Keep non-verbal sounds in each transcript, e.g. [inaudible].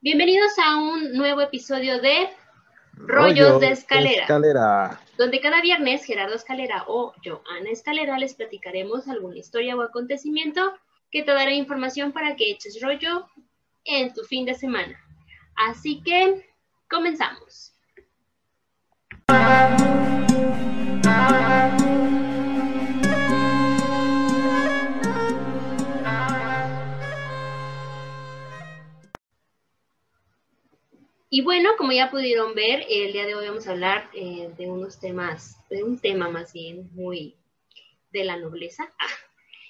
Bienvenidos a un nuevo episodio de Rollos, de, escalera, donde cada viernes Gerardo Escalera o yo, Ana Escalera, les platicaremos alguna historia o acontecimiento que te dará información para que eches rollo en tu fin de semana. Así que comenzamos. Y bueno, como ya pudieron ver, el día de hoy vamos a hablar eh, de unos temas, de un tema más bien muy de la nobleza.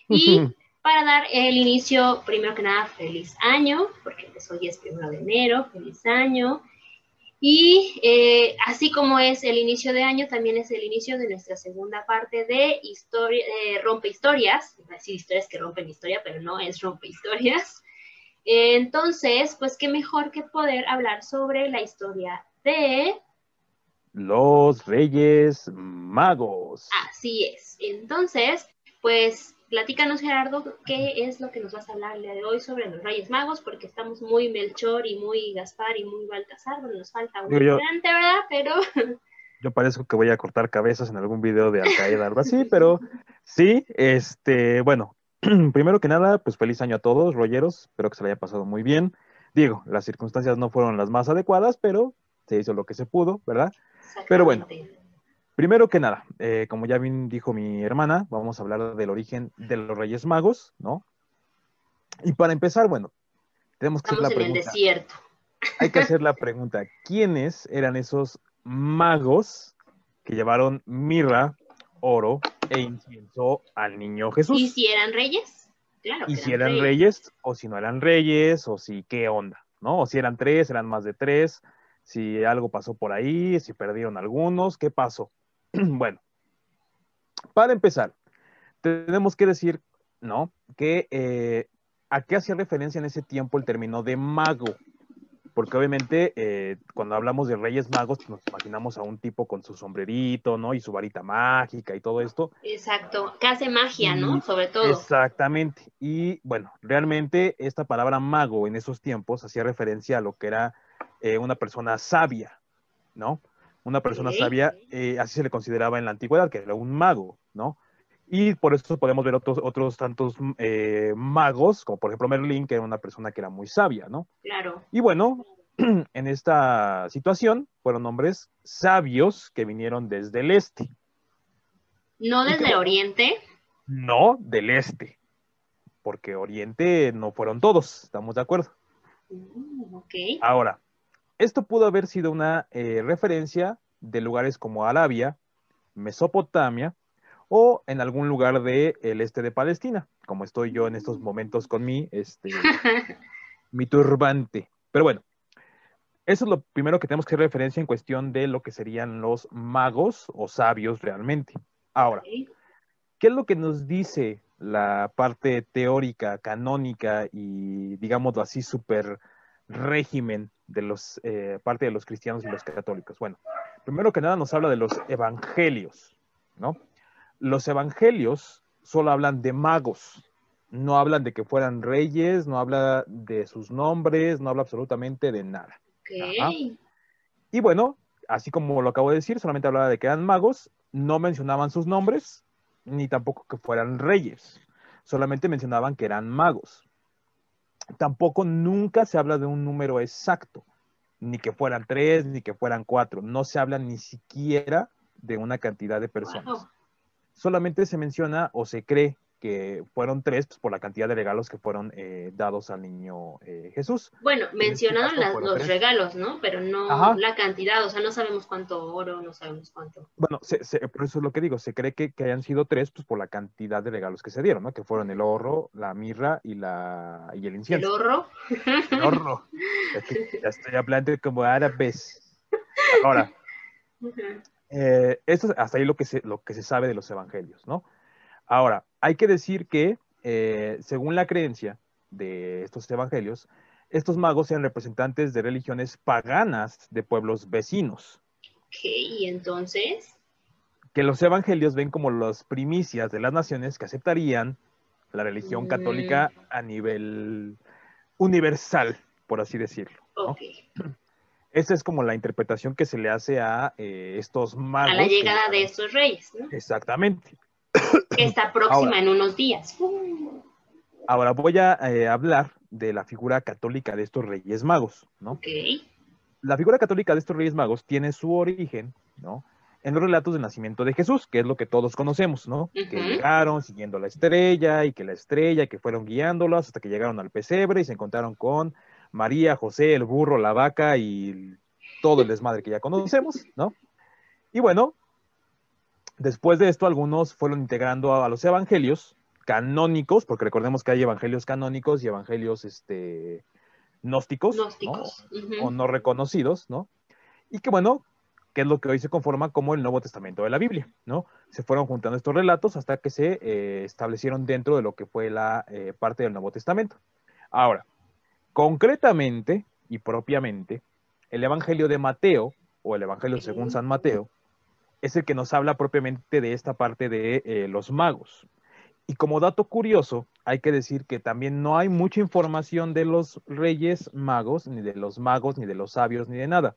Y para dar el inicio, primero que nada, feliz año, porque pues hoy es primero de enero, feliz año. Y eh, así como es el inicio de año, también es el inicio de nuestra segunda parte de historia, eh, rompe historias, decir historias que rompen historia, pero no es rompe historias. Entonces, pues qué mejor que poder hablar sobre la historia de... Los Reyes Magos. Así es. Entonces, pues platícanos Gerardo, ¿qué es lo que nos vas a hablar el día de hoy sobre los Reyes Magos? Porque estamos muy Melchor y muy Gaspar y muy Baltasar, bueno, nos falta un grande, ¿verdad? Pero... [laughs] Yo parezco que voy a cortar cabezas en algún video de Al-Qaeda, algo así, [laughs] pero sí, este, bueno, [clears throat] primero que nada, pues feliz año a todos, rolleros. Espero que se le haya pasado muy bien. Digo, las circunstancias no fueron las más adecuadas, pero se hizo lo que se pudo, ¿verdad? Pero bueno, primero que nada, eh, como ya bien dijo mi hermana, vamos a hablar del origen de los Reyes Magos, ¿no? Y para empezar, bueno, tenemos que hacer la pregunta. En el desierto. Hay que hacer la [laughs] pregunta: ¿quiénes eran esos magos que llevaron mirra, oro e incienso al niño Jesús. ¿Y si eran reyes? Claro. Y si eran reyes. o si no eran reyes, o si qué onda, ¿no? O si eran tres, eran más de tres, si algo pasó por ahí, si perdieron algunos, ¿qué pasó? [clears throat] bueno, para empezar, tenemos que decir, ¿no? Que eh, a qué hacía referencia en ese tiempo el término de mago porque obviamente eh, cuando hablamos de Reyes Magos pues, nos imaginamos a un tipo con su sombrerito, ¿no? Y su varita mágica y todo esto. Exacto, que hace magia, ¿no? Sobre todo. Exactamente. Y bueno, realmente esta palabra mago en esos tiempos hacía referencia a lo que era eh, una persona sabia, ¿no? Una persona sabia, eh, así se le consideraba en la antigüedad, que era un mago, ¿no? Y por eso podemos ver otros, otros tantos magos, como por ejemplo Merlín, que era una persona que era muy sabia, ¿no? Claro. Y bueno, [clears throat] en esta situación fueron hombres sabios que vinieron desde el este. ¿No desde Oriente? No, del este. Porque Oriente no fueron todos, ¿estamos de acuerdo? Mm, Ahora, esto pudo haber sido una eh, referencia de lugares como Arabia, Mesopotamia o en algún lugar del este de Palestina, como estoy yo en estos momentos con mi, este, [laughs] mi turbante. Pero bueno, eso es lo primero que tenemos que hacer referencia en cuestión de lo que serían los magos o sabios realmente. Ahora, ¿qué es lo que nos dice la parte teórica, canónica y, digámoslo así, super régimen de los, eh, parte de los cristianos y los católicos? Bueno, primero que nada nos habla de los evangelios, ¿no? Los evangelios solo hablan de magos, no hablan de que fueran reyes, no habla de sus nombres, no habla absolutamente de nada. Y bueno, así como lo acabo de decir, solamente hablaba de que eran magos, no mencionaban sus nombres, ni tampoco que fueran reyes, solamente mencionaban que eran magos. Tampoco nunca se habla de un número exacto, ni que fueran tres, ni que fueran cuatro, no se habla ni siquiera de una cantidad de personas. Solamente se menciona o se cree que fueron tres pues, por la cantidad de regalos que fueron eh, dados al niño eh, Jesús. Bueno, este mencionaron los regalos, ¿no? Pero no la cantidad, o sea, no sabemos cuánto oro, no sabemos cuánto. Bueno, por eso es lo que digo, se cree que, que, hayan sido tres pues por la cantidad de regalos que se dieron, ¿no? Que fueron el oro, la mirra y, la, y el incienso. ¿El oro? El oro. ya estoy hablando como árabes. [laughs] Ahora, eh, esto hasta ahí lo que, se, lo que se sabe de los evangelios, ¿no? Ahora, hay que decir que, eh, según la creencia de estos evangelios, estos magos eran representantes de religiones paganas de pueblos vecinos. ¿Qué? ¿Y entonces? Que los evangelios ven como las primicias de las naciones que aceptarían la religión mm. católica a nivel universal, por así decirlo. Ok. Esa es como la interpretación que se le hace a eh, estos magos. A la que- llegada de estos reyes, ¿no? Exactamente. Que está próxima Ahora. en unos días. Ahora voy a eh, hablar de la figura católica de estos reyes magos, ¿no? ok. La figura católica de estos reyes magos tiene su origen, ¿no? En los relatos del nacimiento de Jesús, que es lo que todos conocemos, ¿no? Que llegaron siguiendo la estrella y que la estrella, que fueron guiándolos hasta que llegaron al pesebre y se encontraron con María, José, el burro, la vaca y todo el [laughs] desmadre que ya conocemos, ¿no? Y bueno, después de esto algunos fueron integrando a, a los evangelios canónicos, porque recordemos que hay evangelios canónicos y evangelios este, gnósticos, o no reconocidos, ¿no? Y que bueno, que es lo que hoy se conforma como el Nuevo Testamento de la Biblia, ¿no? Se fueron juntando estos relatos hasta que se eh, establecieron dentro de lo que fue la eh, parte del Nuevo Testamento. Ahora, concretamente y propiamente, el Evangelio de Mateo, o el Evangelio según San Mateo, es el que nos habla propiamente de esta parte de eh, los magos. Y como dato curioso, hay que decir que también no hay mucha información de los reyes magos, ni de los magos, ni de los sabios, ni de nada,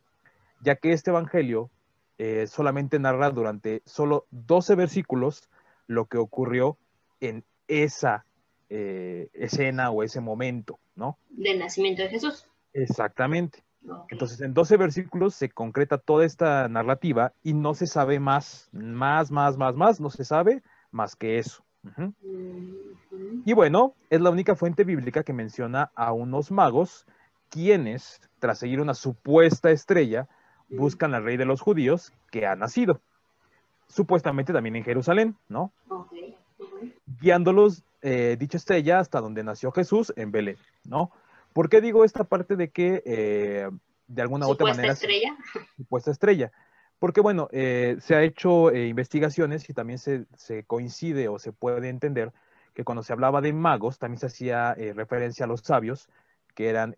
ya que este evangelio eh, solamente narra durante solo 12 versículos lo que ocurrió en esa eh, escena o ese momento, ¿no? Del nacimiento de Jesús. Exactamente. Entonces, en 12 versículos se concreta toda esta narrativa y no se sabe más, más, más, más, más, no se sabe más que eso. Y bueno, es la única fuente bíblica que menciona a unos magos quienes, tras seguir una supuesta estrella, buscan al rey de los judíos que ha nacido, supuestamente también en Jerusalén, ¿no? Guiándolos eh, dicha estrella hasta donde nació Jesús, en Belén, ¿no? ¿Por qué digo esta parte de que eh, de alguna u otra manera estrella. supuesta estrella. Porque bueno, eh, se ha hecho eh, investigaciones y también se, se coincide o se puede entender que cuando se hablaba de magos también se hacía eh, referencia a los sabios, que eran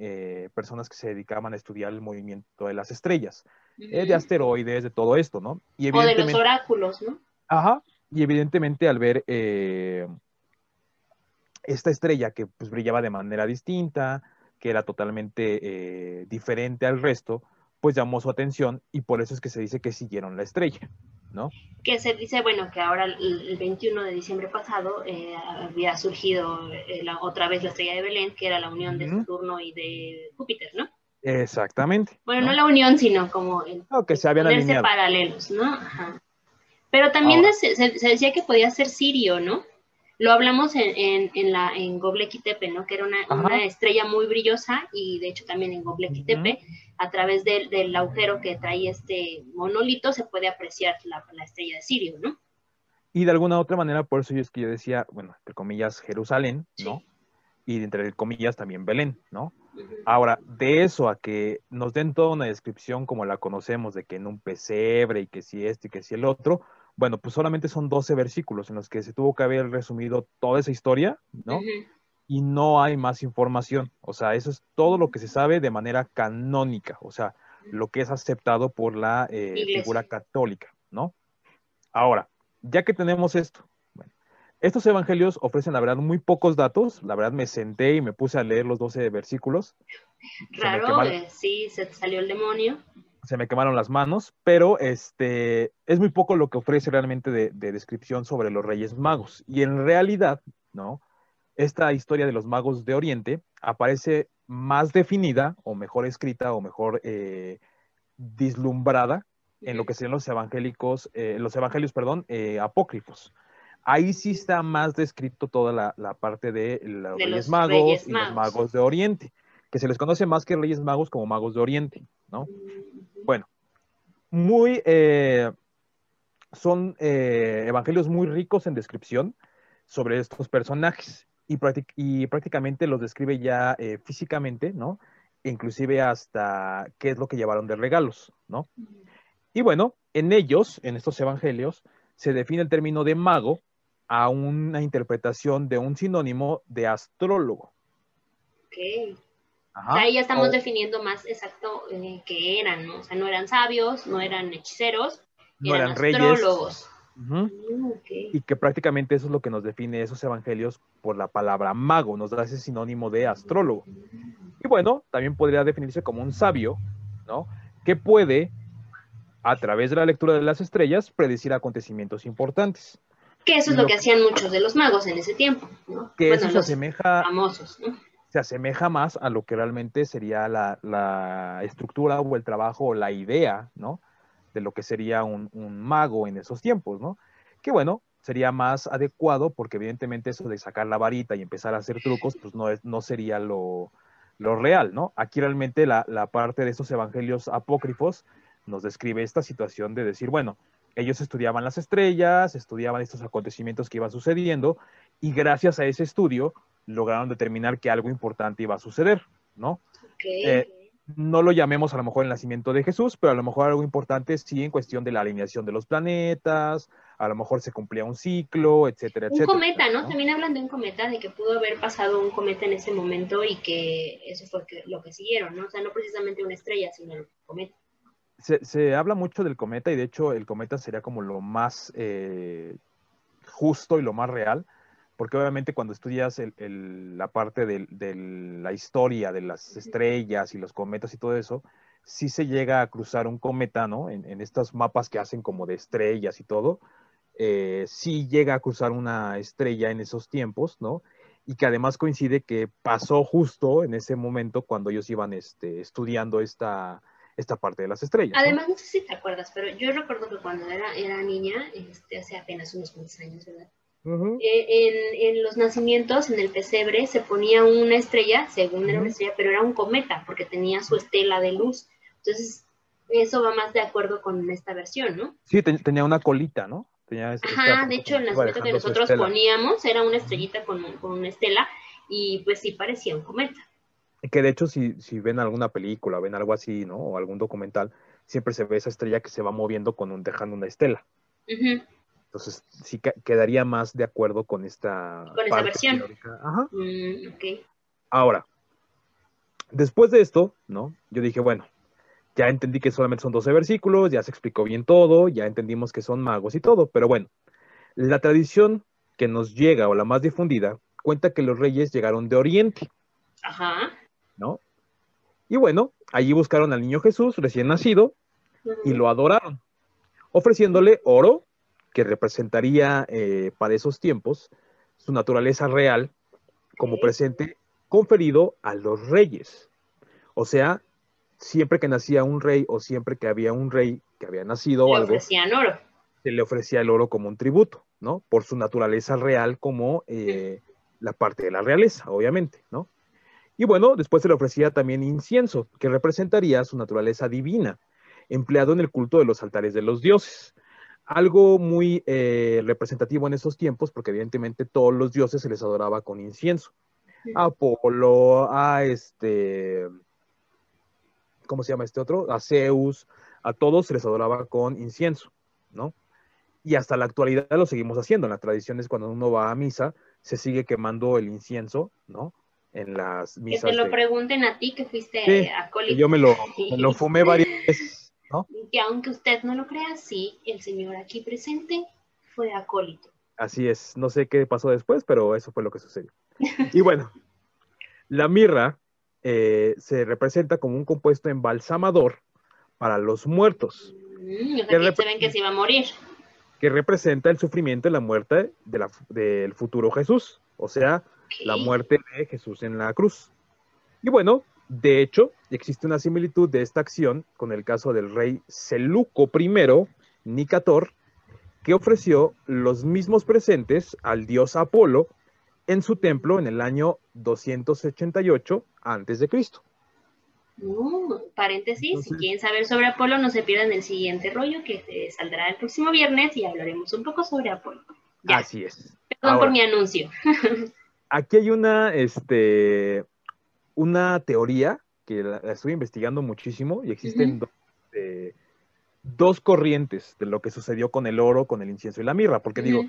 personas que se dedicaban a estudiar el movimiento de las estrellas, de asteroides, de todo esto, ¿no? Y O de los oráculos, ¿no? ajá, y evidentemente al ver eh, esta estrella que pues brillaba de manera distinta, que era totalmente eh, diferente al resto, pues llamó su atención y por eso es que se dice que siguieron la estrella, ¿no? Que se dice, bueno, que ahora el, el 21 de diciembre pasado eh, había surgido eh, la- otra vez la estrella de Belén, que era la unión de. Saturno y de Júpiter, ¿no? Exactamente. Bueno, no, la unión, sino como el No, que se habían alineado. paralelos, ¿no? Ajá. Pero también se, se- se decía que podía ser Sirio, ¿no? Lo hablamos en, en, en la en Göbekli Tepe, ¿no? Que era una, una estrella muy brillosa y de hecho también en Göbekli Tepe, a través del, del agujero que trae este monolito se puede apreciar la, la estrella de Sirio, ¿no? Y de alguna otra manera, por eso yo es que yo decía, bueno, entre comillas, Jerusalén, ¿no? Sí. Y entre comillas también Belén, ¿no? Ahora, de eso a que nos den toda una descripción como la conocemos, de que en un pesebre y que si esto y que si el otro, bueno, pues solamente son 12 versículos en los que se tuvo que haber resumido toda esa historia, ¿no? Y no hay más información. O sea, eso es todo lo que se sabe de manera canónica, o sea, lo que es aceptado por la eh, figura católica, ¿no? Ahora, ya que tenemos esto, bueno, estos evangelios ofrecen, la verdad, muy pocos datos. La verdad, me senté y me puse a leer los 12 versículos. Raro, eh, sí, se te salió el demonio. Se me quemaron las manos, pero este es muy poco lo que ofrece realmente de, de descripción sobre los Reyes Magos. Y en realidad, ¿no? Esta historia de los magos de Oriente aparece más definida, o mejor escrita, o mejor eh, vislumbrada en lo que serían los evangélicos, eh, los evangelios, perdón, eh, apócrifos. Ahí sí está más descrito toda la, la parte de los De Reyes los Magos Reyes y los Magos. magos de Oriente, que se les conoce más que Reyes Magos como magos de Oriente, ¿no? Bueno, muy, eh, son eh, evangelios muy ricos en descripción sobre estos personajes y, práctic- y prácticamente los describe ya eh, físicamente, ¿no? Inclusive hasta qué es lo que llevaron de regalos, ¿no? Y bueno, en ellos, en estos evangelios, se define el término de mago a una interpretación de un sinónimo de astrólogo. Ajá. Ahí ya estamos O- definiendo más exacto eh, qué eran, ¿no? O sea, no eran sabios, no eran hechiceros, no eran astrólogos. Mm, y que prácticamente eso es lo que nos define esos evangelios por la palabra mago, nos da ese sinónimo de astrólogo. Y bueno, también podría definirse como un sabio, ¿no? Que puede, a través de la lectura de las estrellas, predecir acontecimientos importantes. Que eso es lo, que hacían muchos de los magos en ese tiempo, ¿no? Que eso se asemeja. Famosos, ¿no? Se asemeja más a lo que realmente sería la, la estructura o el trabajo o la idea, ¿no? de lo que sería un, mago en esos tiempos, ¿no? Que bueno, sería más adecuado porque evidentemente eso de sacar la varita y empezar a hacer trucos, pues no, es, no sería lo, real, ¿no? Aquí realmente la, la, parte de estos evangelios apócrifos nos describe esta situación de decir, bueno, ellos estudiaban las estrellas, estudiaban estos acontecimientos que iban sucediendo y gracias a ese estudio lograron determinar que algo importante iba a suceder, ¿no? Eh, no lo llamemos a lo mejor el nacimiento de Jesús, pero a lo mejor algo importante sí en cuestión de la alineación de los planetas, a lo mejor se cumplía un ciclo, etcétera, un etcétera. Un cometa, ¿no? También hablan de un cometa, de que pudo haber pasado un cometa en ese momento y que eso fue lo que siguieron, ¿no? O sea, no precisamente una estrella, sino el cometa. Se, habla mucho del cometa y de hecho el cometa sería como lo más eh, justo y lo más real, porque obviamente cuando estudias la parte de, la historia de las estrellas y los cometas y todo eso, sí se llega a cruzar un cometa, ¿no? En, estos mapas que hacen como de estrellas y todo, eh, sí llega a cruzar una estrella en esos tiempos, ¿no? Y que además coincide que pasó justo en ese momento cuando ellos iban este, estudiando esta, esta parte de las estrellas. Además, ¿no? sé si te acuerdas, pero yo recuerdo que cuando era, era niña, este, hace apenas unos cuantos años, ¿verdad? Eh, en, los nacimientos, en el pesebre, se ponía una estrella, según era una estrella, pero era un cometa, porque tenía su estela de luz. Entonces, eso va más de acuerdo con esta versión, ¿no? Sí, tenía una colita, ¿no? Tenía Ajá, de hecho, el nacimiento que nosotros poníamos era una estrellita con, una estela, y pues sí parecía un cometa. Que de hecho, si, si ven alguna película, ven algo así, ¿no? O algún documental, siempre se ve esa estrella que se va moviendo con un, dejando una estela. Entonces, sí quedaría más de acuerdo con esta. Con versión. Ajá. Mm, Ahora, después de esto, ¿no? Yo dije, bueno, ya entendí que solamente son 12 versículos, ya se explicó bien todo, ya entendimos que son magos y todo, pero bueno, la tradición que nos llega o la más difundida cuenta que los reyes llegaron de Oriente. Ajá. ¿No? Y bueno, allí buscaron al niño Jesús recién nacido y lo adoraron, ofreciéndole oro, que representaría eh, para esos tiempos su naturaleza real como presente conferido a los reyes. O sea, siempre que nacía un rey o siempre que había un rey que había nacido o algo, oro. se le ofrecía el oro como un tributo, ¿no? Por su naturaleza real como eh, la parte de la realeza, obviamente, ¿no? Y bueno, después se le ofrecía también incienso, que representaría su naturaleza divina, empleado en el culto de los altares de los dioses algo muy eh, representativo en esos tiempos, porque evidentemente todos los dioses se les adoraba con incienso. A Apolo, a este, ¿cómo se llama este otro? A Zeus, a todos se les adoraba con incienso, ¿no? Y hasta la actualidad lo seguimos haciendo. En la tradición es cuando uno va a misa, se sigue quemando el incienso, ¿no? En las misas. Que te lo pregunten a ti que fuiste a Coli. Yo me lo, [laughs] me lo fumé varias veces que aunque usted no lo crea, sí, el señor aquí presente fue acólito. Así es, no sé qué pasó después, pero eso fue lo que sucedió. Y bueno, la mirra eh, se representa como un compuesto embalsamador para los muertos. Mm, que se ven que se iba a morir. Que representa el sufrimiento y la muerte del futuro Jesús, o sea, la muerte de Jesús en la cruz. Y bueno, de hecho, existe una similitud de esta acción con el caso del rey Seleuco I, Nicator, que ofreció los mismos presentes al dios Apolo en su templo en el año 288 a.C. Uh, paréntesis, si quieren saber sobre Apolo, no se pierdan el siguiente rollo que saldrá el próximo viernes y hablaremos un poco sobre Apolo. Así es. Perdón por mi anuncio. [laughs] aquí hay una, este, una teoría que la, estoy investigando muchísimo y existen eh, dos, corrientes de lo que sucedió con el oro, con el incienso y la mirra, porque digo,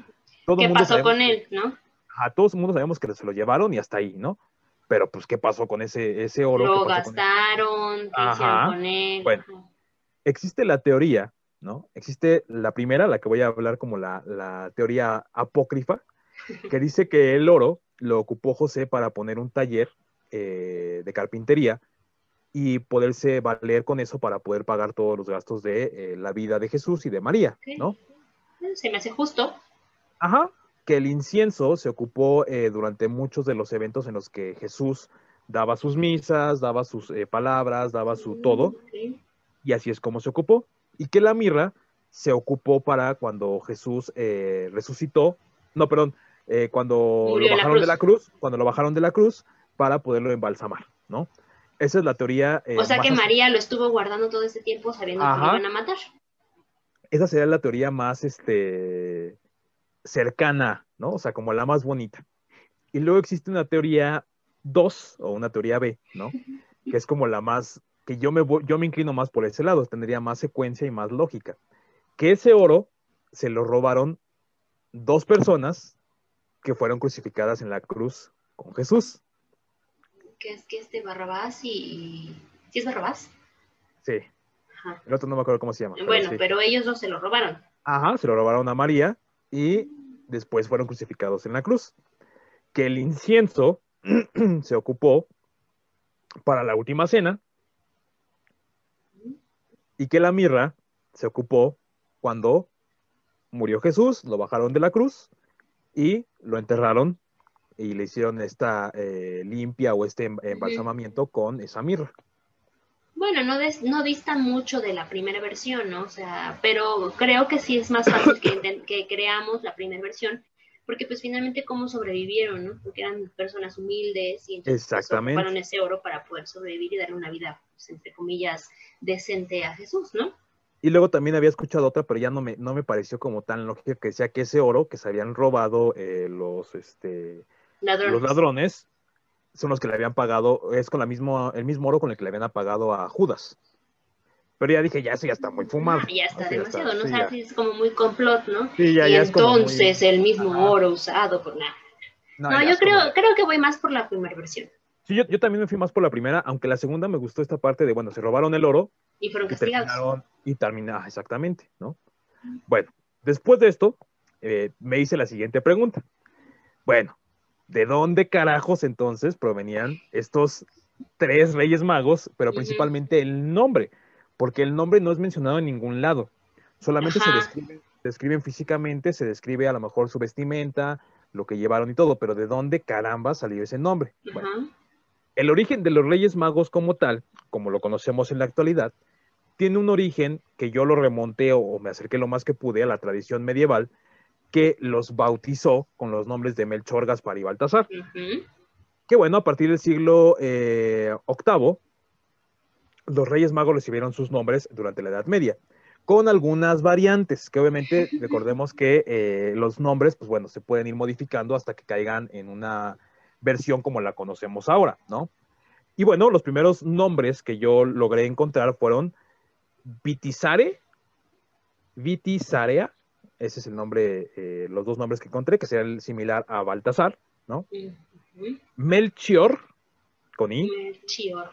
todo ¿Qué pasó con él, no? A todos el mundo sabemos que se lo llevaron y hasta ahí, ¿no? Pero pues, ¿qué pasó con ese, ese oro? Lo gastaron, con él? Bueno, existe la teoría ¿no? Existe la primera, la que voy a hablar como la, teoría apócrifa, que dice que el oro lo ocupó José para poner un taller eh, de carpintería y poderse valer con eso para poder pagar todos los gastos de eh, la vida de Jesús y de María, ¿no? Se me hace justo. Ajá, que el incienso se ocupó eh, durante muchos de los eventos en los que Jesús daba sus misas, daba sus palabras, daba su todo, y así es como se ocupó y que la mirra se ocupó para cuando Jesús eh, resucitó, no, perdón, cuando lo bajaron de la cruz, cuando lo bajaron de la cruz para poderlo embalsamar, ¿no? Esa es la teoría. Eh, o sea que María lo estuvo guardando todo ese tiempo sabiendo que lo iban a matar. Esa sería la teoría más este, cercana, ¿no? O sea, como la más bonita. Y luego existe una teoría 2 o una teoría B, ¿no? Que es como la más que yo me, yo me inclino más por ese lado, tendría más secuencia y más lógica. Que ese oro se lo robaron dos personas que fueron crucificadas en la cruz con Jesús. ¿Qué es que este Barrabás y... ¿Sí es Barrabás? Sí. El otro no me acuerdo cómo se llama. Bueno, pero, ellos dos se lo robaron. Ajá, se lo robaron a María y después fueron crucificados en la cruz. Que el incienso [clears throat] se ocupó para la última cena y que la mirra se ocupó cuando murió Jesús, lo bajaron de la cruz y lo enterraron y le hicieron esta eh, limpia o este em, embalsamamiento con esa mirra. Bueno, no, no dista mucho de la primera versión, ¿no? O sea, pero creo que sí es más fácil que, que creamos la primera versión, porque pues finalmente cómo sobrevivieron, ¿no? Porque eran personas humildes y entonces pues, ocuparon ese oro para poder sobrevivir y darle una vida, pues, entre comillas, decente a Jesús, ¿no? Y luego también había escuchado otra, pero ya no me, no me pareció como tan lógica que decía que ese oro que se habían robado eh, los, este, ladrones. los ladrones son los que le habían pagado, es con la mismo, el mismo oro con el que le habían pagado a Judas. Pero ya dije, ya eso ya está muy fumado. Ya está demasiado, ¿no? o sea, es como muy complot, ¿no? Sí, ya, y entonces el mismo oro usado por nada. No, yo creo, creo que voy más por la primera versión. Sí, yo, también me fui más por la primera, aunque la segunda me gustó esta parte de, bueno, se robaron el oro. Y fueron castigados. Y terminaron, ah, exactamente, ¿no? Bueno, después de esto, eh, me hice la siguiente pregunta. Bueno, ¿de dónde carajos entonces provenían estos tres reyes magos, pero principalmente el nombre? Porque el nombre no es mencionado en ningún lado. Solamente se describen, describen físicamente, se describe a lo mejor su vestimenta, lo que llevaron y todo, pero ¿de dónde caramba salió ese nombre? Bueno, el origen de los Reyes Magos como tal, como lo conocemos en la actualidad, tiene un origen que yo lo remonté o, me acerqué lo más que pude a la tradición medieval, que los bautizó con los nombres de Melchor, Gaspar y Baltasar. Que bueno, a partir del siglo eh, VIII, los Reyes Magos recibieron sus nombres durante la Edad Media, con algunas variantes, que obviamente [laughs] recordemos que eh, los nombres, pues bueno, se pueden ir modificando hasta que caigan en una versión como la conocemos ahora, ¿no? Y bueno, los primeros nombres que yo logré encontrar fueron Vitizare, Vitizarea, ese es el nombre, eh, los dos nombres que encontré, que sería similar a Baltasar, ¿no? Melchior, con I. Melchior.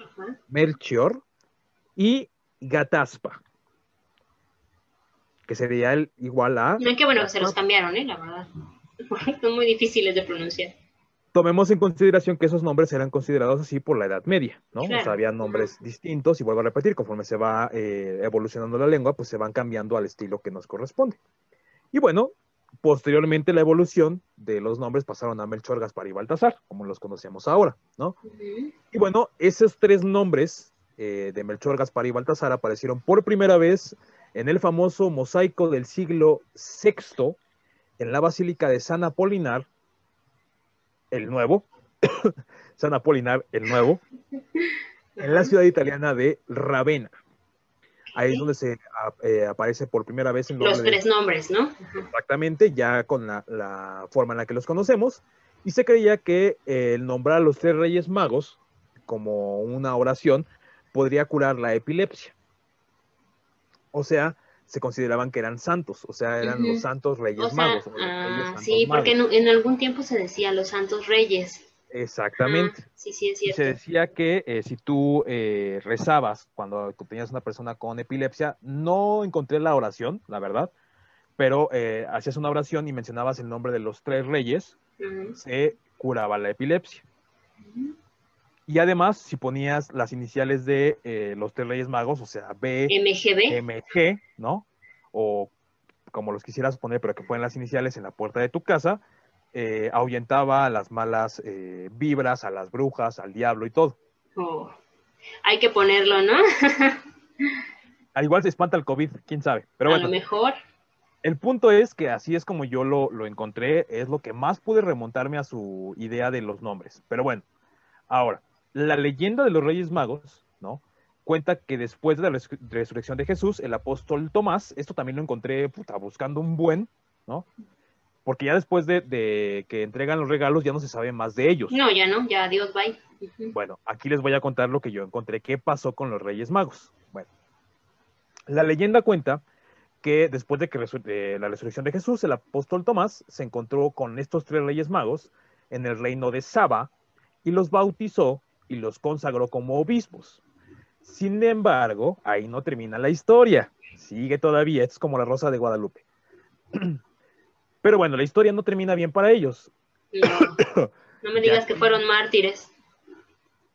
Melchior. Y Gataspa, que sería el igual a... No, qué bueno, se los cambiaron, ¿eh? La verdad. [laughs] Son muy difíciles de pronunciar tomemos en consideración que esos nombres eran considerados así por la Edad Media, ¿no? O sea, había nombres distintos y vuelvo a repetir, conforme se va eh, evolucionando la lengua, pues se van cambiando al estilo que nos corresponde. Y bueno, posteriormente la evolución de los nombres pasaron a Melchor, Gaspar y Baltasar, como los conocemos ahora, ¿no? Y bueno, esos tres nombres eh, de Melchor, Gaspar y Baltasar aparecieron por primera vez en el famoso mosaico del siglo VI en la Basílica de San Apolinar el Nuevo, [coughs] San Apolinar el Nuevo, en la ciudad italiana de Ravenna. Ahí es donde se eh, aparece por primera vez en los tres nombres, ¿no? Exactamente, ya con la, forma en la que los conocemos. Y se creía que el nombrar a los tres reyes magos como una oración podría curar la epilepsia. O sea, se consideraban que eran santos, o sea, eran los santos reyes magos. Ah, sí, porque en, algún tiempo se decía los santos reyes, Exactamente. sí, sí, es Y cierto. se decía que eh, si tú eh, rezabas cuando tenías una persona con epilepsia, no encontré la oración, la verdad, pero eh, hacías una oración y mencionabas el nombre de los tres reyes, se curaba la epilepsia. Y además, si ponías las iniciales de eh, los tres reyes magos, o sea, B, MGB. MG, ¿no? O como los quisieras poner, pero que fueran las iniciales en la puerta de tu casa, eh, ahuyentaba a las malas eh, vibras, a las brujas, al diablo y todo. Oh, Hay que ponerlo, ¿no? [laughs] Al igual se espanta el COVID, quién sabe. Pero a bueno, lo mejor. el punto es que así es como yo lo, lo encontré, es lo que más pude remontarme a su idea de los nombres. Pero bueno, ahora, la leyenda de los Reyes Magos, ¿no? Cuenta que después de la res- resurrección de Jesús, el apóstol Tomás, esto también lo encontré puta, buscando un buen, ¿no? Porque ya después de, de que entregan los regalos ya no se sabe más de ellos. No, ya no, ya adiós, bye. Bueno, aquí les voy a contar lo que yo encontré, qué pasó con los Reyes Magos. Bueno, la leyenda cuenta que después de que de la resurrección de Jesús, el apóstol Tomás se encontró con estos tres Reyes Magos en el reino de Saba y los bautizó y los consagró como obispos. Sin embargo, ahí no termina la historia. Sigue todavía, es como la Rosa de Guadalupe. [clears throat] Pero bueno, la historia no termina bien para ellos, No, [coughs] no me digas que fueron mártires.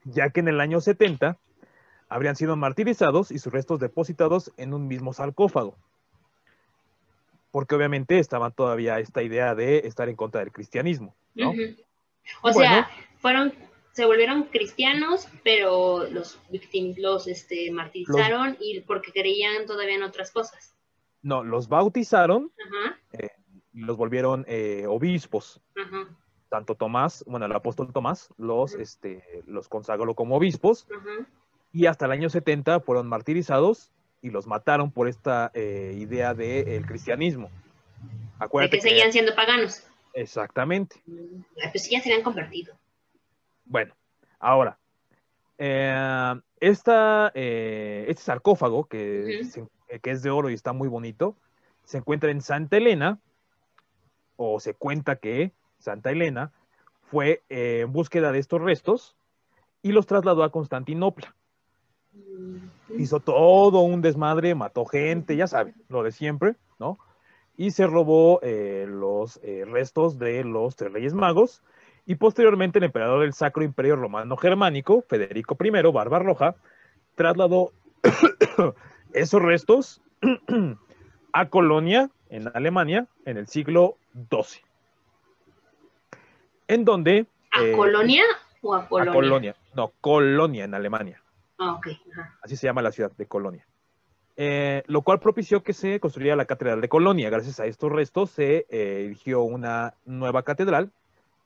ya que en el año 70 habrían sido martirizados y sus restos depositados en un mismo sarcófago. Porque obviamente estaba todavía esta idea de estar en contra del cristianismo, ¿no? O Bueno. sea, fueron, se volvieron cristianos, pero los los este, martirizaron y porque creían todavía en otras cosas. No, los bautizaron y los volvieron eh, obispos. Tanto Tomás, bueno, el apóstol Tomás los, este, los consagró como obispos y hasta el año 70 fueron martirizados y los mataron por esta eh, idea del cristianismo. De Acuérdate que seguían siendo paganos. Exactamente. Mm, Ay, Pues ya se habían convertido. Bueno, ahora, eh, esta, eh, este sarcófago, que, se- que es de oro y está muy bonito, se encuentra en Santa Elena, o se cuenta que Santa Elena fue eh, en búsqueda de estos restos y los trasladó a Constantinopla. Mm, Hizo todo un desmadre, mató gente, ya saben, lo de siempre, ¿no? Y se robó eh, los eh, restos de los tres reyes magos. Y posteriormente el emperador del Sacro Imperio Romano Germánico, Federico I, Barbarroja, trasladó [coughs] esos restos [coughs] a Colonia, en Alemania, en el siglo XII. En donde... ¿A eh, Colonia o a a Polonia? Colonia. No, Colonia, en Alemania. Ah, ok. Ajá. Así se llama la ciudad de Colonia. Eh, lo cual propició que se construyera la Catedral de Colonia. Gracias a estos restos se eh, erigió una nueva catedral.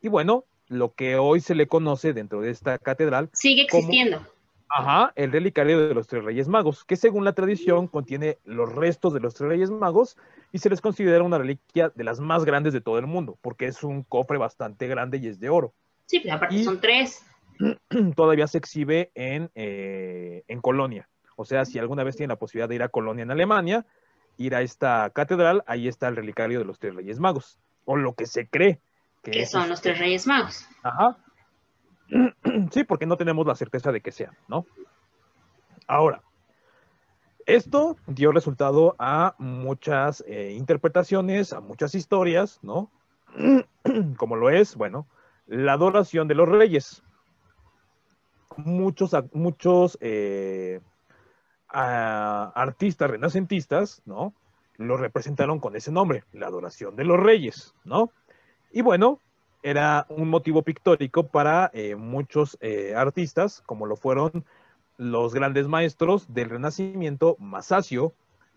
Y bueno, lo que hoy se le conoce dentro de esta catedral, Sigue existiendo. Ajá, el relicario de los tres reyes magos, que según la tradición contiene los restos de los tres reyes magos y se les considera una reliquia de las más grandes de todo el mundo, porque es un cofre bastante grande y es de oro. Sí, pues aparte Y- son tres. [clears throat] todavía se exhibe en, eh, en Colonia. O sea, si alguna vez tienen la posibilidad de ir a Colonia en Alemania, ir a esta catedral, ahí está el relicario de los tres reyes magos, o lo que se cree que que es son los este- tres reyes magos. Ajá. [clears throat] Sí, porque no tenemos la certeza de que sean, ¿no? Ahora, esto dio resultado a muchas eh, interpretaciones, a muchas historias, ¿no? [clears throat] Como lo es, bueno, la adoración de los reyes. Muchos, muchos eh, artistas renacentistas, ¿no? Lo representaron con ese nombre, la adoración de los reyes, ¿no? Y bueno, era un motivo pictórico para eh, muchos eh, artistas, como lo fueron los grandes maestros del Renacimiento, Masaccio,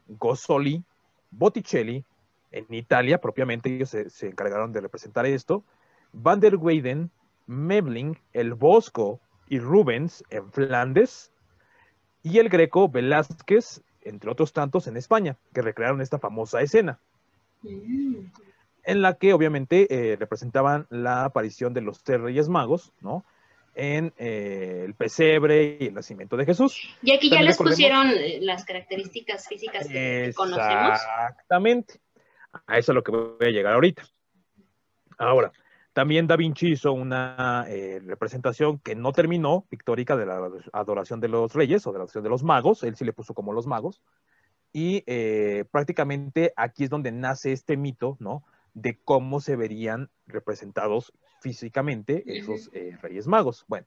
Gozzoli, Botticelli, en Italia propiamente ellos se, encargaron de representar esto, Van der Weyden, Memling, El Bosco y Rubens en Flandes, y el greco Velázquez, entre otros tantos en España, que recrearon esta famosa escena Mm. En la que obviamente eh, representaban la aparición de los tres reyes magos, ¿no? En eh, el pesebre y el nacimiento de Jesús. Y aquí ya También les pusieron eh, las características físicas que, conocemos. Exactamente. A eso es a lo que voy a llegar ahorita. Ahora, También Da Vinci hizo una eh, representación que no terminó, pictórica, de la adoración de los reyes o de la adoración de los magos. Él sí le puso como los magos. Y eh, prácticamente aquí es donde nace este mito, ¿no? De cómo se verían representados físicamente esos eh, reyes magos. Bueno,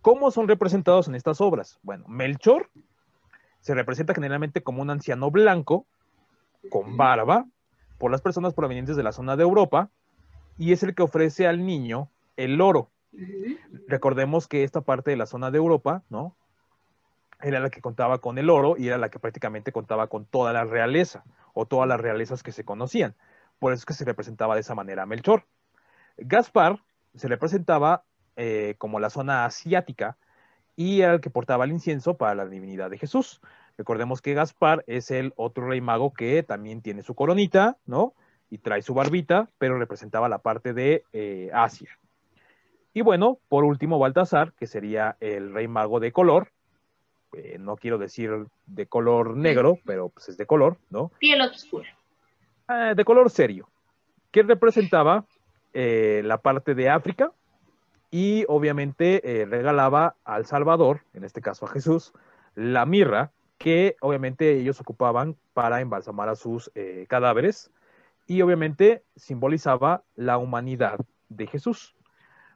¿cómo son representados en estas obras? Bueno, Melchor se representa generalmente como un anciano blanco, con barba, por las personas provenientes de la zona de Europa, y es el que ofrece al niño el oro. Recordemos que esta parte de la zona de Europa, ¿no? Era la que contaba con el oro y era la que prácticamente contaba con toda la realeza o todas las realezas que se conocían. Por eso es que se representaba de esa manera a Melchor. Gaspar se representaba eh, como la zona asiática y era el que portaba el incienso para la divinidad de Jesús. Recordemos que Gaspar es el otro rey mago que también tiene su coronita, ¿no? y trae su barbita, pero representaba la parte de eh, Asia. Y bueno, por último, Baltasar, que sería el rey mago de color, eh, no quiero decir de color negro, pero pues es de color, ¿no? Piel oscura. Eh, de color serio, que representaba la parte de África y obviamente regalaba al Salvador, en este caso a Jesús, la mirra que obviamente ellos ocupaban para embalsamar a sus cadáveres y obviamente simbolizaba la humanidad de Jesús.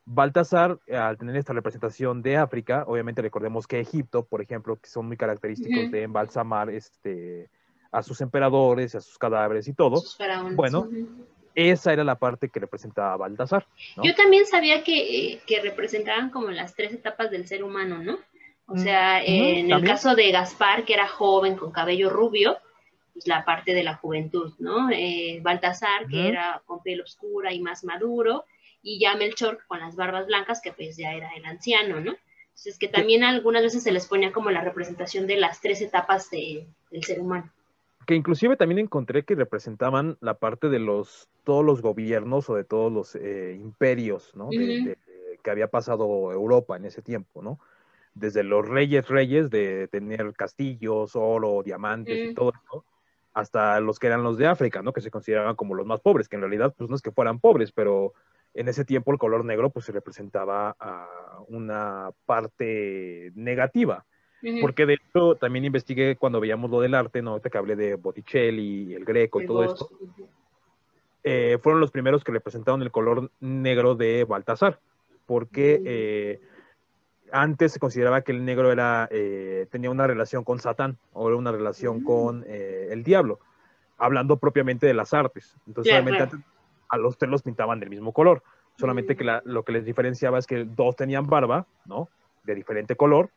Baltasar, al tener esta representación de África, obviamente recordemos que Egipto, por ejemplo, que son muy característicos de embalsamar este, a sus emperadores, a sus cadáveres y todo. Bueno, esa era la parte que representaba Baltasar. Yo también sabía que, que, representaban como las tres etapas del ser humano, ¿no? O sea, en el caso de Gaspar, que era joven con cabello rubio, pues, la parte de la juventud, ¿no? Eh, Baltasar, que era con piel oscura y más maduro, y ya Melchor con las barbas blancas, que pues ya era el anciano, ¿no? Entonces que también algunas veces se les ponía como la representación de las tres etapas del ser humano. Que inclusive también encontré que representaban la parte de los todos los gobiernos o de todos los eh, imperios, ¿no? que había pasado Europa en ese tiempo, ¿no? Desde los reyes reyes de tener castillos, oro, diamantes y todo eso, hasta los que eran los de África, ¿no? Que se consideraban como los más pobres, que en realidad pues no es que fueran pobres, pero en ese tiempo el color negro pues se representaba a una parte negativa. Porque de hecho también investigué cuando veíamos lo del arte, ¿no? Ahorita que hablé de Botticelli, el Greco y todo esto. Eh, fueron los primeros que representaron el color negro de Baltasar, porque eh, antes se consideraba que el negro era, eh, tenía una relación con Satán o era una relación con el diablo, hablando propiamente de las artes. Entonces, solamente a los tres los pintaban del mismo color, solamente que mm. lo que les diferenciaba es que dos tenían barba, ¿no? De diferente color,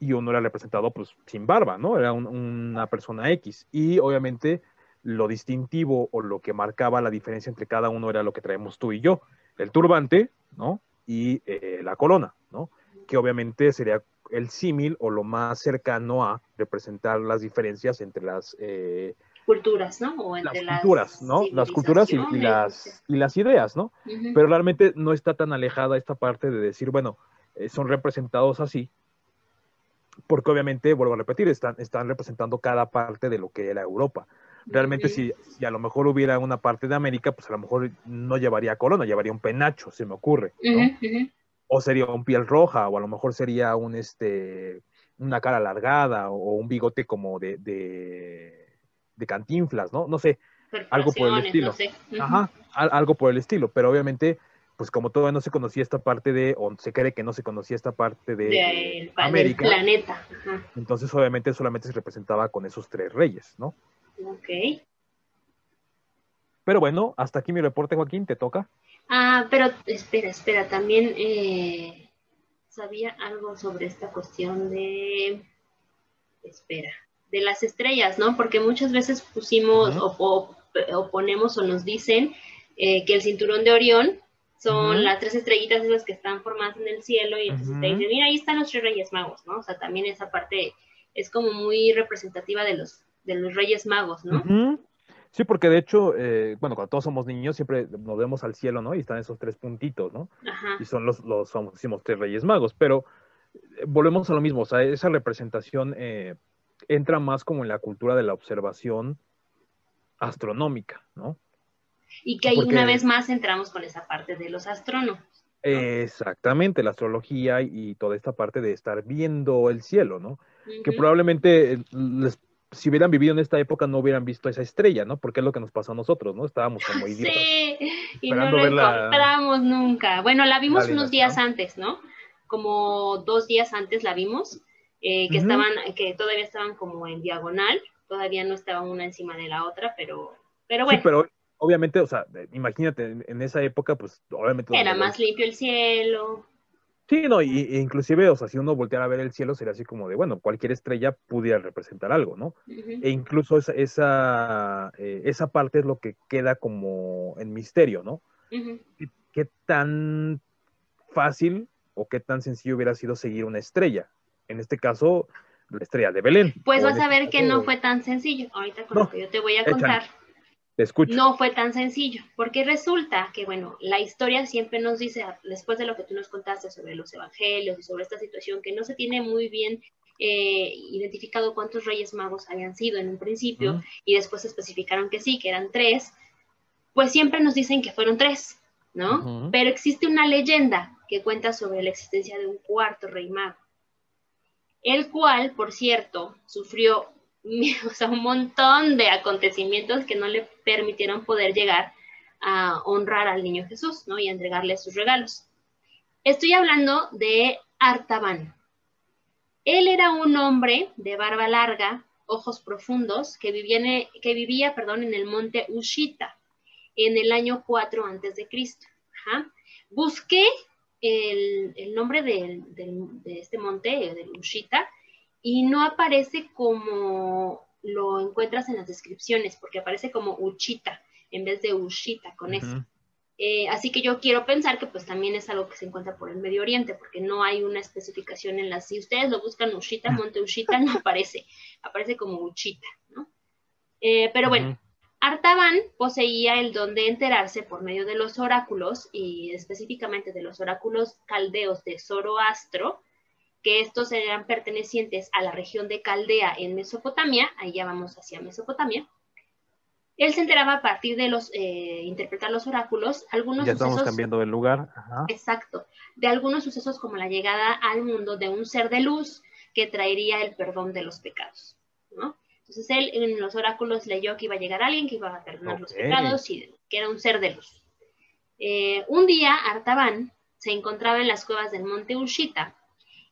y uno era representado pues sin barba, ¿no? Era una persona X. Y obviamente lo distintivo o lo que marcaba la diferencia entre cada uno era lo que traemos tú y yo, el turbante, ¿no? Y eh, la corona, ¿no? que obviamente sería el símil o lo más cercano a representar las diferencias entre las eh, culturas, ¿no? O entre las, culturas, ¿no? Las culturas y, las, y las ideas, ¿no? Pero realmente no está tan alejada esta parte de decir, bueno, eh, son representados así, porque obviamente, vuelvo a repetir, están, están representando cada parte de lo que era Europa. Realmente, si, si, a lo mejor hubiera una parte de América, pues a lo mejor no llevaría corona, llevaría un penacho, se me ocurre, ¿no? o sería un piel roja, o a lo mejor sería un este una cara alargada, o un bigote como de, de, cantinflas, ¿no? No sé, algo por el estilo. Ajá, algo por el estilo, pero obviamente, pues como todavía no se conocía esta parte de, o se cree que no se conocía esta parte de, de América, del planeta. Entonces obviamente solamente se representaba con esos tres reyes, ¿no? Ok. Pero bueno, hasta aquí mi reporte, Joaquín, te toca. Ah, pero espera, espera, también eh, sabía algo sobre esta cuestión de, espera, de las estrellas, ¿no? Porque muchas veces pusimos o, ponemos o nos dicen eh, que el cinturón de Orión son las tres estrellitas esas que están formadas en el cielo y entonces te dicen, mira, ahí están los tres reyes magos, ¿no? O sea, también esa parte es como muy representativa de los, de los reyes magos, ¿no? Sí, porque de hecho, eh, bueno, cuando todos somos niños siempre nos vemos al cielo, ¿no? Y están esos tres puntitos, ¿no? Y son los, los famosísimos tres reyes magos, pero eh, volvemos a lo mismo, o sea, esa representación eh, entra más como en la cultura de la observación astronómica, ¿no? Y que ahí una vez más entramos con esa parte de los astrónomos. Exactamente, la astrología y toda esta parte de estar viendo el cielo, ¿no? Que probablemente eh, si hubieran vivido en esta época no hubieran visto esa estrella, ¿no? Porque es lo que nos pasó a nosotros, ¿no? Estábamos como [laughs] idiotas. Sí, [laughs] y no lo encontramos nunca. Bueno, la vimos unos días antes, ¿no? Como dos días antes la vimos, eh, que estaban, que todavía estaban como en diagonal, todavía no estaban una encima de la otra, pero, pero bueno. Sí, pero obviamente, o sea, imagínate, en, esa época, pues obviamente... Era más limpio el cielo. Sí, no, y, e inclusive, o sea, si uno volteara a ver el cielo, sería así como de, bueno, cualquier estrella pudiera representar algo, ¿no? E incluso esa, esa, eh, esa, parte es lo que queda como en misterio, ¿no? ¿Qué, tan fácil o qué tan sencillo hubiera sido seguir una estrella? En este caso, la estrella de Belén. Pues vas a este ver que no fue tan sencillo. Ahorita con lo que yo te voy a contar. No fue tan sencillo, porque resulta que, bueno, la historia siempre nos dice, después de lo que tú nos contaste sobre los evangelios y sobre esta situación, que no se tiene muy bien eh, identificado cuántos reyes magos habían sido en un principio, y después especificaron que sí, que eran tres, pues siempre nos dicen que fueron tres, ¿no? Pero existe una leyenda que cuenta sobre la existencia de un cuarto rey mago, el cual, por cierto, sufrió [laughs] o sea, un montón de acontecimientos que no le permitieron poder llegar a honrar al niño Jesús, ¿no? Y entregarle sus regalos. Estoy hablando de Artaban. Él era un hombre de barba larga, ojos profundos, que vivía, en, que vivía perdón, en el monte Ushita en el año 4 antes de Cristo. Busqué el, nombre de, este monte, del Ushita, y no aparece como lo encuentras en las descripciones, porque aparece como Uchita en vez de Ushita con eso. Eh, así que yo quiero pensar que pues también es algo que se encuentra por el Medio Oriente, porque no hay una especificación en las... Si ustedes lo buscan Ushita, Monte Ushita, no aparece, aparece como Uchita, ¿no? Eh, pero bueno, Artaban poseía el don de enterarse por medio de los oráculos, y específicamente de los oráculos caldeos de Zoroastro, que estos eran pertenecientes a la región de Caldea en Mesopotamia, ahí ya vamos hacia Mesopotamia. Él se enteraba a partir de los, eh, interpretar los oráculos, algunos ya estamos cambiando de lugar. Exacto, de algunos sucesos como la llegada al mundo de un ser de luz que traería el perdón de los pecados, ¿no? Entonces él en los oráculos leyó que iba a llegar alguien que iba a perdonar los pecados y que era un ser de luz. Eh, un día Artaban se encontraba en las cuevas del monte Ushita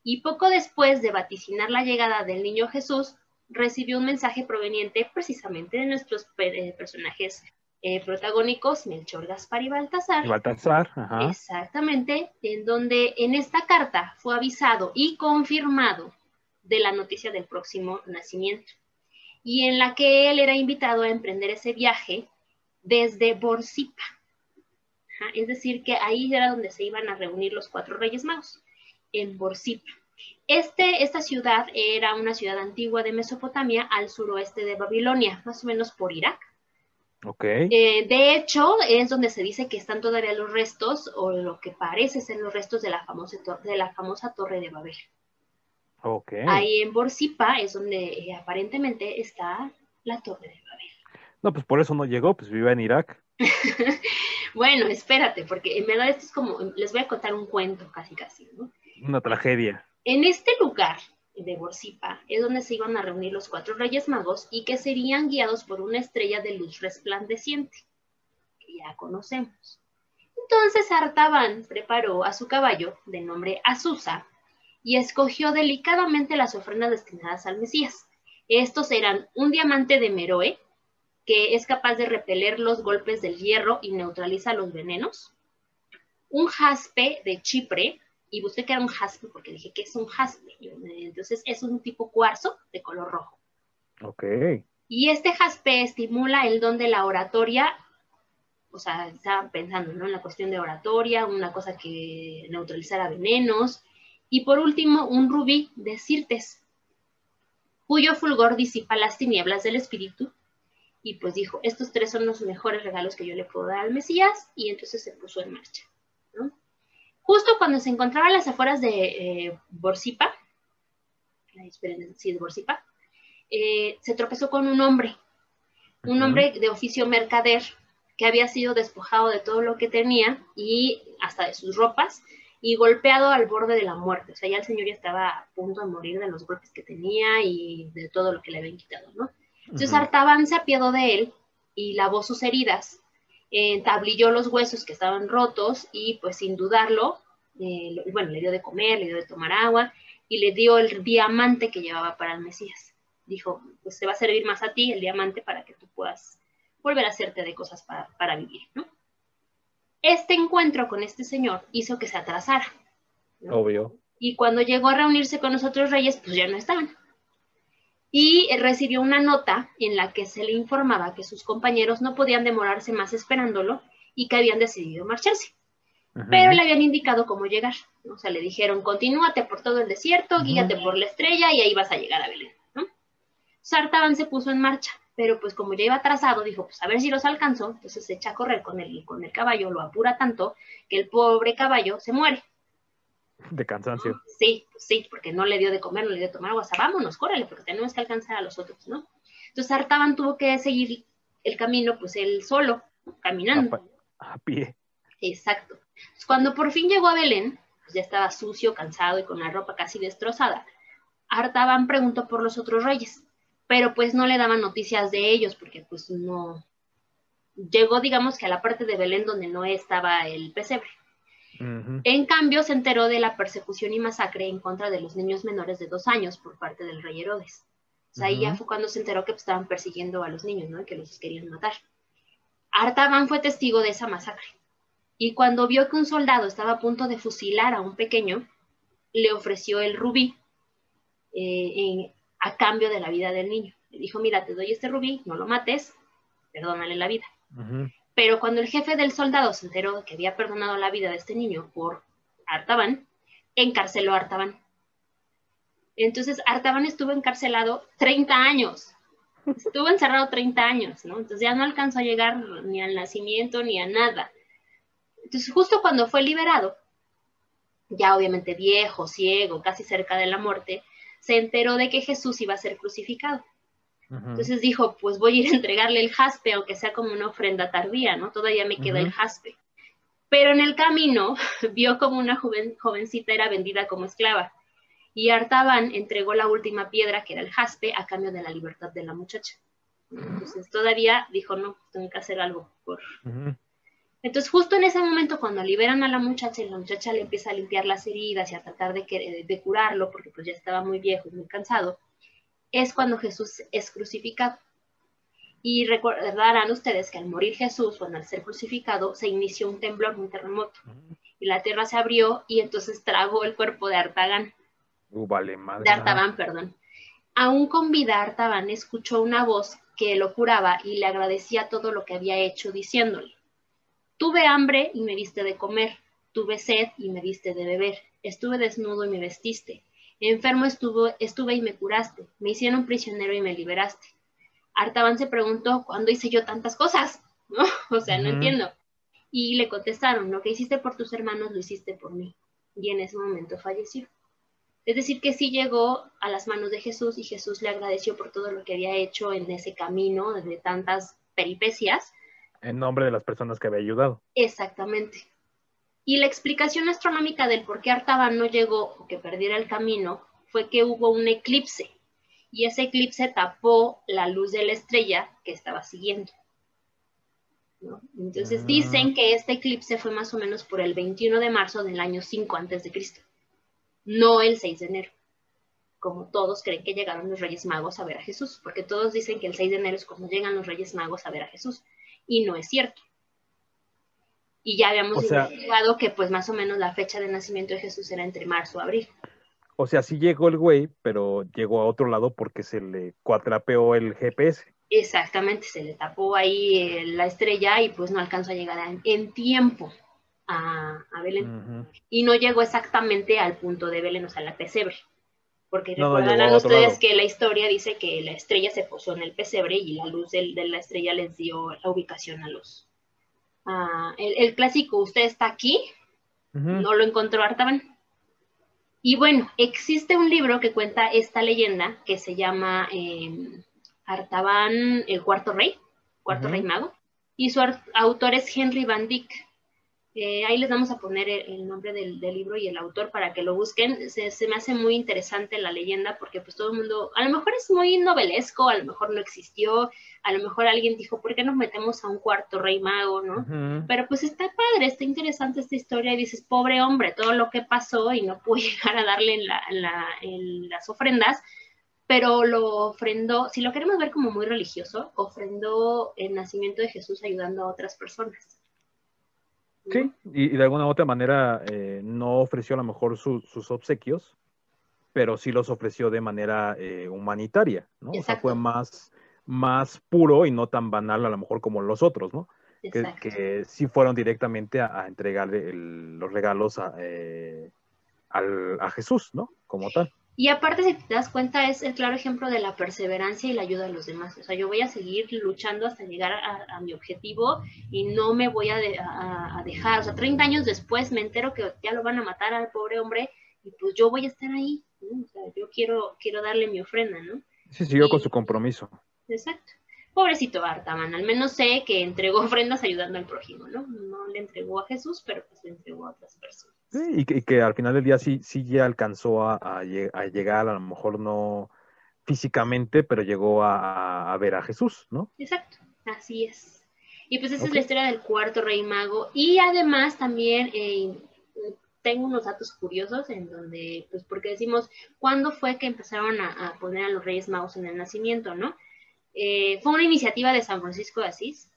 y poco después de vaticinar la llegada del niño Jesús, recibió un mensaje proveniente precisamente de nuestros eh, personajes eh, protagónicos, Melchor, Gaspar y Baltasar. Baltasar, ajá. Exactamente, en donde en esta carta fue avisado y confirmado de la noticia del próximo nacimiento, y en la que él era invitado a emprender ese viaje desde Borsipa. es decir, que ahí era donde se iban a reunir los cuatro reyes magos en Borsippa. Este, esta ciudad era una ciudad antigua de Mesopotamia al suroeste de Babilonia, más o menos por Irak. Okay. Eh, de hecho, es donde se dice que están todavía los restos, o lo que parece ser los restos de la famosa, de la famosa Torre de Babel. Okay. Ahí en Borsipa es donde eh, aparentemente está la Torre de Babel. No, pues por eso no llegó, pues vive en Irak. [laughs] bueno, espérate, porque en verdad esto es como, les voy a contar un cuento casi casi, ¿no? Una tragedia. En este lugar de Borsipa es donde se iban a reunir los cuatro reyes magos y que serían guiados por una estrella de luz resplandeciente, que ya conocemos. Entonces Artaban preparó a su caballo, de nombre Azusa, y escogió delicadamente las ofrendas destinadas al Mesías. Estos eran un diamante de Meroe, que es capaz de repeler los golpes del hierro y neutraliza los venenos, un jaspe de Chipre, y busqué que era un jaspe porque dije que es un jaspe. Entonces es un tipo cuarzo de color rojo. Ok. Y este jaspe estimula el don de la oratoria. O sea, estaban pensando ¿no? en la cuestión de oratoria, una cosa que neutralizara venenos. Y por último, un rubí de Sirtes, cuyo fulgor disipa las tinieblas del espíritu. Y pues dijo, estos tres son los mejores regalos que yo le puedo dar al Mesías. Y entonces se puso en marcha. Justo cuando se encontraba a las afueras de eh, Borsipa, sí, de Borsipa, eh, se tropezó con un hombre, un hombre de oficio mercader, que había sido despojado de todo lo que tenía y hasta de sus ropas y golpeado al borde de la muerte. O sea, ya el señor ya estaba a punto de morir de los golpes que tenía y de todo lo que le habían quitado, ¿no? Entonces Artaban se apiadó de él y lavó sus heridas, entablilló los huesos que estaban rotos y pues sin dudarlo, eh, bueno, le dio de comer, le dio de tomar agua y le dio el diamante que llevaba para el Mesías. Dijo, pues te va a servir más a ti el diamante para que tú puedas volver a hacerte de cosas para, para vivir, ¿no? Este encuentro con este señor hizo que se atrasara. Obvio. Y cuando llegó a reunirse con los otros reyes, pues ya no estaban. Y recibió una nota en la que se le informaba que sus compañeros no podían demorarse más esperándolo y que habían decidido marcharse. Pero le habían indicado cómo llegar. O sea, le dijeron, continúate por todo el desierto, guíate por la estrella y ahí vas a llegar a Belén. ¿no? Sartaban se puso en marcha pero pues como ya iba atrasado, dijo, pues a ver si los alcanzó, entonces se echa a correr con el, con el caballo, lo apura tanto que el pobre caballo se muere. De cansancio. Sí, sí, porque no le dio de comer, no le dio de tomar agua, o sea, vámonos, córrele, porque tenemos que alcanzar a los otros, ¿no? Entonces Artaban tuvo que seguir el camino, pues él solo, caminando. A, pie. Exacto. cuando por fin llegó a Belén, pues ya estaba sucio, cansado y con la ropa casi destrozada, Artaban preguntó por los otros reyes pero pues no le daban noticias de ellos porque pues no llegó digamos que a la parte de Belén donde no estaba el pesebre. En cambio, se enteró de la persecución y masacre en contra de los niños menores de dos años por parte del rey Herodes. O sea, ahí ya fue cuando se enteró que pues, estaban persiguiendo a los niños, ¿no? Que los querían matar. Artaban fue testigo de esa masacre. Y cuando vio que un soldado estaba a punto de fusilar a un pequeño, le ofreció el rubí eh, en, a cambio de la vida del niño. Le dijo, mira, te doy este rubí, no lo mates, perdónale la vida. Pero cuando el jefe del soldado se enteró de que había perdonado la vida de este niño por Artaban, encarceló a Artaban. Entonces Artaban estuvo encarcelado 30 años. Estuvo encerrado 30 años, ¿no? Entonces ya no alcanzó a llegar ni al nacimiento ni a nada. Entonces justo cuando fue liberado, ya obviamente viejo, ciego, casi cerca de la muerte, se enteró de que Jesús iba a ser crucificado. Entonces dijo, pues voy a ir a entregarle el jaspe, aunque sea como una ofrenda tardía, ¿no? Todavía me queda el jaspe. Pero en el camino [laughs] vio como una jovencita era vendida como esclava. Y Artaban entregó la última piedra, que era el jaspe, a cambio de la libertad de la muchacha. Entonces todavía dijo, no, tengo que hacer algo por, entonces, justo en ese momento, cuando liberan a la muchacha y la muchacha le empieza a limpiar las heridas y a tratar de, de curarlo, porque pues ya estaba muy viejo y muy cansado, es cuando Jesús es crucificado. Y recordarán ustedes que al morir Jesús, cuando al ser crucificado, se inició un temblor, un terremoto. Y la tierra se abrió y entonces tragó el cuerpo de Artagán. Uh, vale, madre. De Artaban, perdón. Aún con vida, Artaban escuchó una voz que lo curaba y le agradecía todo lo que había hecho, diciéndole, Tuve hambre y me diste de comer, tuve sed y me diste de beber, estuve desnudo y me vestiste, enfermo estuve, estuve y me curaste, me hicieron prisionero y me liberaste. Artaban se preguntó, ¿cuándo hice yo tantas cosas? [laughs] ¿No? O sea, no entiendo. Y le contestaron, lo que hiciste por tus hermanos lo hiciste por mí. Y en ese momento falleció. Es decir, que sí llegó a las manos de Jesús y Jesús le agradeció por todo lo que había hecho en ese camino de tantas peripecias en nombre de las personas que había ayudado. Exactamente. Y la explicación astronómica del por qué Artaban no llegó o que perdiera el camino fue que hubo un eclipse y ese eclipse tapó la luz de la estrella que estaba siguiendo. Entonces ah. dicen que este eclipse fue más o menos por el 21 de marzo del año 5 antes de Cristo, no el 6 de enero, como todos creen que llegaron los Reyes Magos a ver a Jesús, porque todos dicen que el 6 de enero es cuando llegan los Reyes Magos a ver a Jesús y no es cierto. Y ya habíamos investigado que pues más o menos la fecha de nacimiento de Jesús era entre marzo y abril. O sea, sí llegó el güey, pero llegó a otro lado porque se le cuatrapeó el GPS. Exactamente, se le tapó ahí eh, la estrella y pues no alcanzó a llegar en tiempo a, Belén. Y no llegó exactamente al punto de Belén, o sea, la pesebre. Porque recordarán ustedes que la historia dice que la estrella se posó en el pesebre y la luz de, la estrella les dio la ubicación a los... el, clásico, usted está aquí, no lo encontró Artaban. Y bueno, existe un libro que cuenta esta leyenda que se llama eh, Artaban, el cuarto rey, cuarto rey mago. y su autor es Henry Van Dyck. Eh, ahí les vamos a poner el, nombre del, libro y el autor para que lo busquen. Se, me hace muy interesante la leyenda porque pues todo el mundo, a lo mejor es muy novelesco, a lo mejor no existió, a lo mejor alguien dijo, ¿por qué nos metemos a un cuarto rey mago, no? Pero pues está padre, está interesante esta historia y dices, pobre hombre, todo lo que pasó y no pudo [laughs] llegar a darle en las ofrendas, pero lo ofrendó, si lo queremos ver como muy religioso, ofrendó el nacimiento de Jesús ayudando a otras personas. Sí, y, de alguna u otra manera eh, no ofreció a lo mejor sus obsequios, pero sí los ofreció de manera eh, humanitaria, ¿no? O sea, fue más, más puro y no tan banal a lo mejor como los otros, ¿no? Que, sí fueron directamente a, entregarle los regalos a, eh, a Jesús, ¿no? Como tal. Y aparte, si te das cuenta, es el claro ejemplo de la perseverancia y la ayuda a los demás. O sea, yo voy a seguir luchando hasta llegar a, mi objetivo y no me voy a, dejar. O sea, 30 años después me entero que ya lo van a matar al pobre hombre y pues yo voy a estar ahí. O sea, yo quiero, quiero darle mi ofrenda, ¿no? Sí, siguió con su compromiso. Exacto pobrecito Artaman, al menos sé que entregó [laughs] ofrendas ayudando al prójimo, ¿no? No le entregó a Jesús, pero pues le entregó a otras personas. Sí, y que, al final del día sí, sí ya alcanzó a, llegar, a lo mejor no físicamente, pero llegó a, ver a Jesús, ¿no? Exacto, así es. Y pues esa es la historia del cuarto rey mago. Y además también eh, tengo unos datos curiosos en donde, pues porque decimos, ¿cuándo fue que empezaron a, a poner a los reyes magos en el nacimiento, no? Eh, fue una iniciativa de San Francisco de Asís.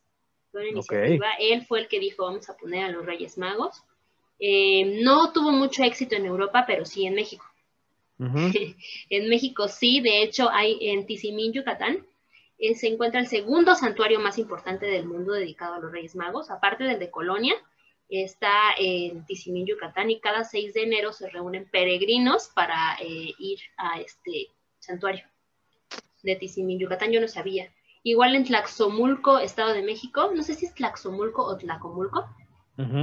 Fue una iniciativa. Él fue el que dijo vamos a poner a los Reyes Magos. Eh, no tuvo mucho éxito en Europa, pero sí en México. [laughs] en México sí, de hecho hay en Tizimín, Yucatán, eh, se encuentra el segundo santuario más importante del mundo dedicado a los Reyes Magos, aparte del de Colonia, está en Tizimín, Yucatán, y cada 6 de enero se reúnen peregrinos para ir a este santuario de Tizimín, Yucatán, yo no sabía. Igual en Tlaxomulco, Estado de México, no sé si es Tlaxomulco o Tlacomulco,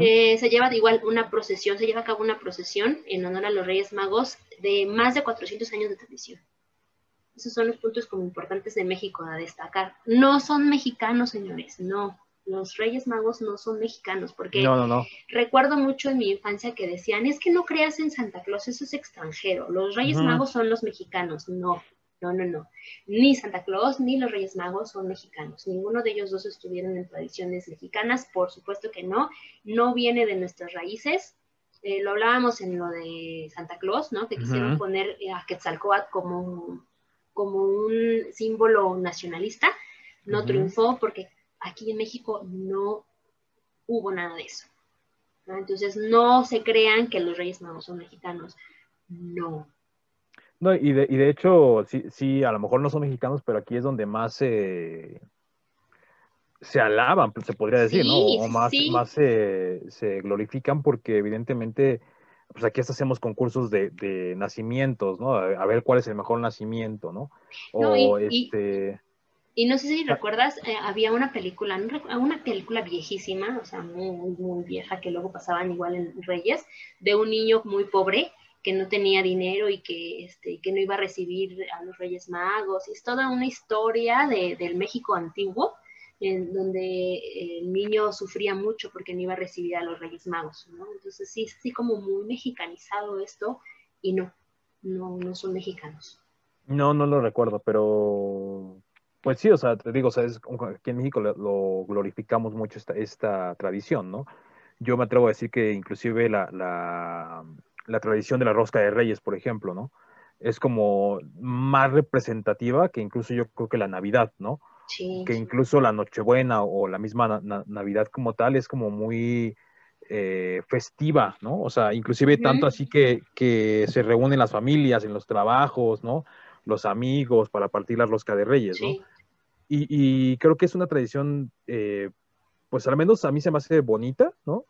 eh, se lleva igual una procesión, se lleva a cabo una procesión en honor a los Reyes Magos de más de 400 años de tradición. Esos son los puntos como importantes de México a destacar. No son mexicanos, señores, no. Los Reyes Magos no son mexicanos, porque recuerdo mucho en mi infancia que decían, es que no creas en Santa Claus, eso es extranjero. Los Reyes Magos son los mexicanos. No, no, no, no. Ni Santa Claus ni los Reyes Magos son mexicanos. Ninguno de ellos dos estuvieron en tradiciones mexicanas, por supuesto que no. No viene de nuestras raíces. Eh, lo hablábamos en lo de Santa Claus, ¿no? Que quisieron poner a Quetzalcoatl como un, como un símbolo nacionalista. No triunfó porque aquí en México no hubo nada de eso. Entonces, no se crean que los Reyes Magos son mexicanos. No, no, y de, y de hecho, sí, sí, a lo mejor no son mexicanos, pero aquí es donde más se, se alaban, se podría decir, ¿no? O más, más se, se, glorifican porque evidentemente, pues aquí hasta hacemos concursos de, de nacimientos, ¿no? A, ver cuál es el mejor nacimiento, ¿no? O este... Y, no sé si recuerdas, eh, había una película, una película viejísima, o sea, muy, muy vieja, que luego pasaban igual en Reyes, de un niño muy pobre que no tenía dinero y que, este, que no iba a recibir a los Reyes Magos. Es toda una historia de, del México antiguo, en donde el niño sufría mucho porque no iba a recibir a los Reyes Magos. Entonces sí, sí como muy mexicanizado esto y no, no, no son mexicanos. No, no lo recuerdo, pero pues sí, o sea, te digo, o sea, es, aquí en México lo, glorificamos mucho esta, esta tradición, ¿no? Yo me atrevo a decir que inclusive la, la tradición de la rosca de reyes, por ejemplo, ¿no? Es como más representativa que incluso yo creo que la Navidad, ¿no? Sí. Que incluso la Nochebuena o la misma Navidad como tal es como muy eh, festiva, ¿no? O sea, inclusive tanto así que, que, se reúnen las familias en los trabajos, ¿no? Los amigos para partir la rosca de reyes, ¿no? Y, y, creo que es una tradición, eh, pues al menos a mí se me hace bonita, ¿no?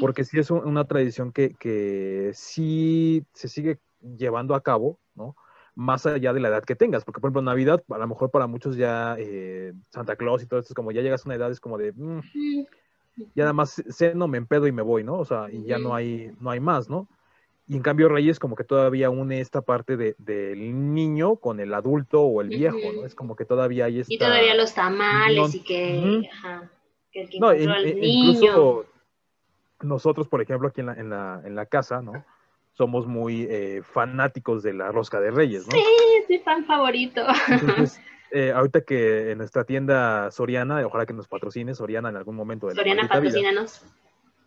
Porque sí es una tradición que, que sí se sigue llevando a cabo, ¿no? Más allá de la edad que tengas, porque por ejemplo Navidad, a lo mejor para muchos ya eh, Santa Claus y todo esto es como ya llegas a una edad, es como de, mm, ya nada más no me empedo y me voy, ¿no? O sea, y ya no hay, no hay más, ¿no? Y en cambio Reyes como que todavía une esta parte de, del niño con el adulto o el viejo, ¿no? Es como que todavía hay esta... Y todavía los tamales y que... que el que No, al in- niño. incluso nosotros, por ejemplo, aquí en la, en la, en la casa, ¿no? Somos muy eh, fanáticos de la rosca de Reyes, ¿no? Sí, es mi pan favorito. Entonces, [laughs] eh, ahorita que en nuestra tienda Soriana, ojalá que nos patrocine Soriana en algún momento de la Soriana, vida, patrocínanos.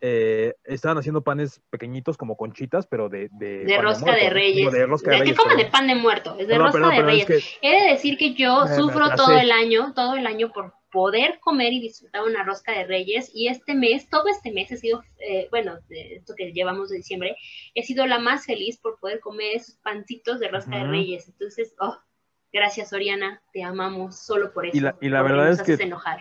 eh, estaban haciendo panes pequeñitos como conchitas, pero de... De, rosca de reyes. Digo, de rosca de ¿De qué reyes. como de pan de muerto? Es de rosca perdón, de reyes. es que- He de decir que yo sufro todo el año, todo el año por poder comer y disfrutar una rosca de reyes y este mes, todo este mes he sido, eh, bueno, de esto que llevamos de diciembre, he sido la más feliz por poder comer esos pancitos de rosca de reyes. Entonces, oh, gracias Oriana, te amamos solo por eso. Y la- y la porque verdad es que- enojar.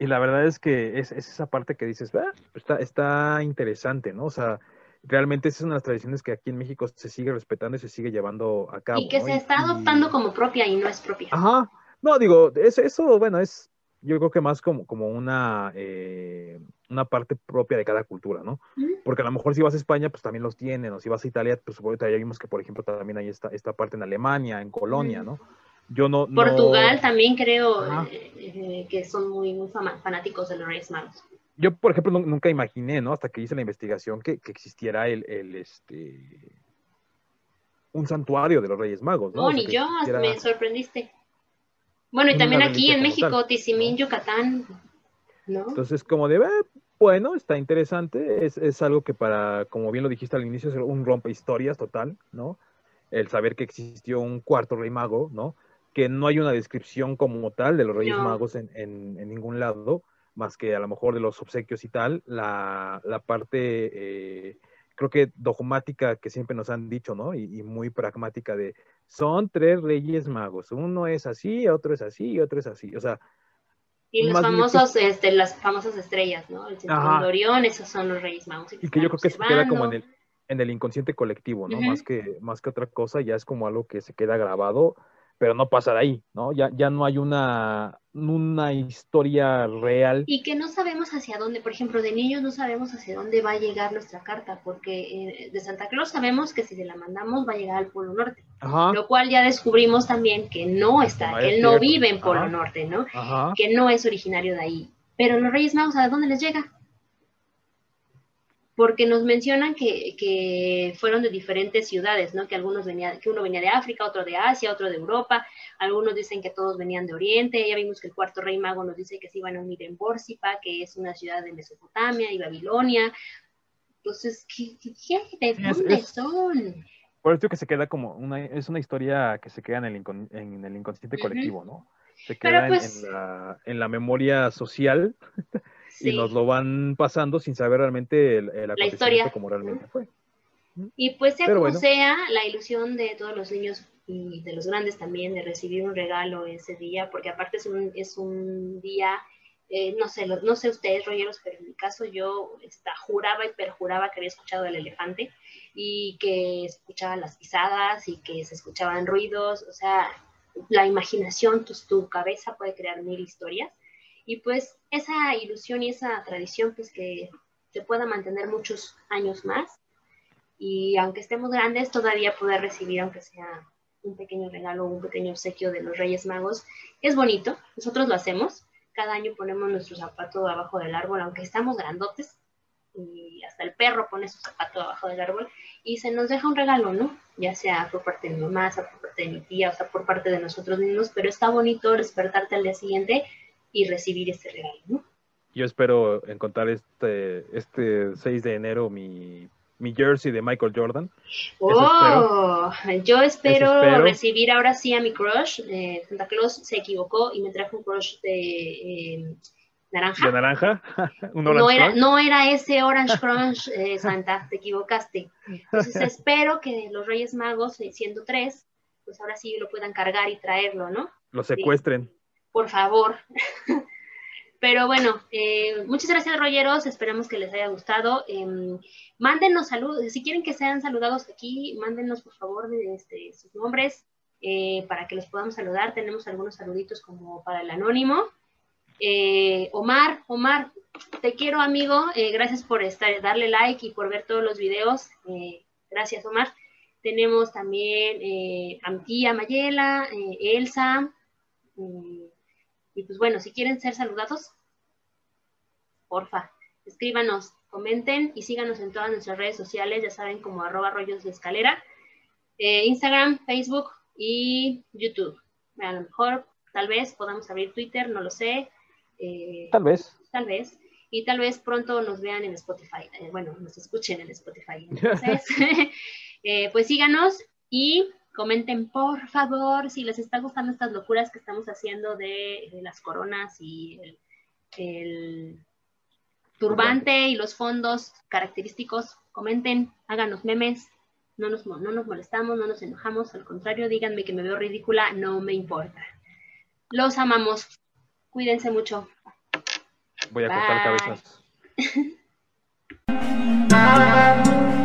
Y la verdad es que es, es esa parte que dices, "Ah, está, está interesante, ¿no? O sea, realmente esa es una de las tradiciones que aquí en México se sigue respetando y se sigue llevando a cabo. Y que ¿no? se está y- adoptando como propia y no es propia. Ajá. No, digo, es, eso, bueno, es, yo creo que más como, como una, eh, una parte propia de cada cultura, ¿no? Porque a lo mejor si vas a España, pues también los tienen, o si vas a Italia, pues ahorita ya vimos que, por ejemplo, también hay esta, esta parte en Alemania, en Colonia. ¿no? Yo no... no- Portugal también creo eh, eh, que son muy, muy fanáticos de los Reyes Magos. Yo, por ejemplo, nu- nunca imaginé, ¿no? Hasta que hice la investigación que, que existiera el, el, este, un santuario de los Reyes Magos, ¿no? No, ni que yo, me sorprendiste. Bueno, y también aquí en México. Tizimín, Yucatán, ¿no? Entonces, como de, "Eh, bueno, está interesante, es, es algo que para, como bien lo dijiste al inicio, es un rompe historias total, ¿no? El saber que existió un cuarto rey mago, ¿no? Que no hay una descripción como tal de los reyes No. magos en, en- en ningún lado, más que a lo mejor de los obsequios y tal, la, la parte, eh, creo que dogmática que siempre nos han dicho, ¿no? Y, y muy pragmática de, son tres reyes magos, uno es así, otro es así y otro es así, o sea, Y los famosos, este, las famosas estrellas, ¿no? El cinturón de Orión, esos son los Reyes Magos. y que yo creo que se queda como en el, en el inconsciente colectivo, ¿no? Más que, más que otra cosa, ya es como algo que se queda grabado, pero no pasa de ahí, ¿no? Ya, ya no hay una, una historia real. Y que no sabemos hacia dónde, por ejemplo, de niños no sabemos hacia dónde va a llegar nuestra carta, porque eh, de Santa Claus sabemos que si se la mandamos va a llegar al Polo Norte, Ajá, lo cual ya descubrimos también que no está, No que él no vive en Polo Ajá. Norte, ¿no? ajá. que no es originario de ahí. Pero los Reyes Magos, ¿a dónde les llega? Porque nos mencionan que, que fueron de diferentes ciudades, ¿no? Que algunos venían, que uno venía de África, otro de Asia, otro de Europa, algunos dicen que todos venían de Oriente, ya vimos que el cuarto rey mago nos dice que se iban a unir en Bórsipa, que es una ciudad de Mesopotamia y Babilonia. Entonces, ¿qué, qué- qué- ¿de Sí, es- dónde es- son? Por eso que se queda como una, es una historia que se queda en el, incon- en el inconsciente colectivo, ¿no? Se queda en- pues- en, la, en la memoria social [laughs] y nos lo van pasando sin saber realmente el, el acontecimiento historia. como realmente fue. Y pues sea Pero como bueno. sea, la ilusión de todos los niños y de los grandes también de recibir un regalo ese día, porque aparte es un, es un día, eh, no sé, lo- no sé ustedes, rolleros, pero en mi caso yo esta, juraba y perjuraba que había escuchado el elefante y que escuchaba las pisadas y que se escuchaban ruidos, o sea, la imaginación, tu, tu cabeza puede crear mil historias y pues esa ilusión y esa tradición pues que se pueda mantener muchos años más y aunque estemos grandes, todavía poder recibir, aunque sea un pequeño regalo o un pequeño obsequio de los Reyes Magos, es bonito. Nosotros lo hacemos. Cada año ponemos nuestro zapato abajo del árbol, aunque estamos grandotes, y hasta el perro pone su zapato abajo del árbol y se nos deja un regalo, ¿no? Ya sea por parte de mi mamá, sea por parte de mi tía, o sea por parte de nosotros mismos, pero está bonito despertarte al día siguiente y recibir ese regalo, ¿no? Yo espero encontrar este, este 6 de enero mi, mi jersey de Michael Jordan. Oh, yo espero, espero. recibir ahora sí a mi crush. Eh, Santa Claus se equivocó y me trajo un crush de eh, naranja. ¿De naranja? [laughs] ¿Un no, era, Crunch? no era ese Orange Crunch, eh, Santa, te equivocaste. Entonces [laughs] espero que los Reyes Magos, siendo tres, pues ahora sí lo puedan cargar y traerlo, ¿no? Lo secuestren. Por favor. [laughs] Pero bueno, eh, muchas gracias, rolleros. Esperamos que les haya gustado. Eh, mándenos saludos. Si quieren que sean saludados aquí, mándenos por favor este, sus nombres eh, para que los podamos saludar. Tenemos algunos saluditos como para el anónimo. Eh, Omar, Omar, te quiero, amigo. Gracias por estar, darle like y por ver todos los videos. Gracias, Omar. Tenemos también a Mayela, Elsa. Y pues bueno, si quieren ser saludados. porfa, escríbanos, comenten y síganos en todas nuestras redes sociales, ya saben, como arroba rollos de escalera, eh, Instagram, Facebook y YouTube. A lo mejor, tal vez podamos abrir Twitter, no lo sé. Eh, tal vez. Tal vez. Y tal vez pronto nos vean en Spotify. Eh, bueno, nos escuchen en Spotify. Entonces, [laughs] [laughs] pues síganos y comenten por favor si les está gustando estas locuras que estamos haciendo de, las coronas y el, turbante y los fondos característicos. Comenten, háganos memes, no nos, no nos molestamos, no nos enojamos, al contrario, díganme que me veo ridícula, no me importa. Los amamos. Cuídense mucho. Voy a cortar cabezas. [laughs]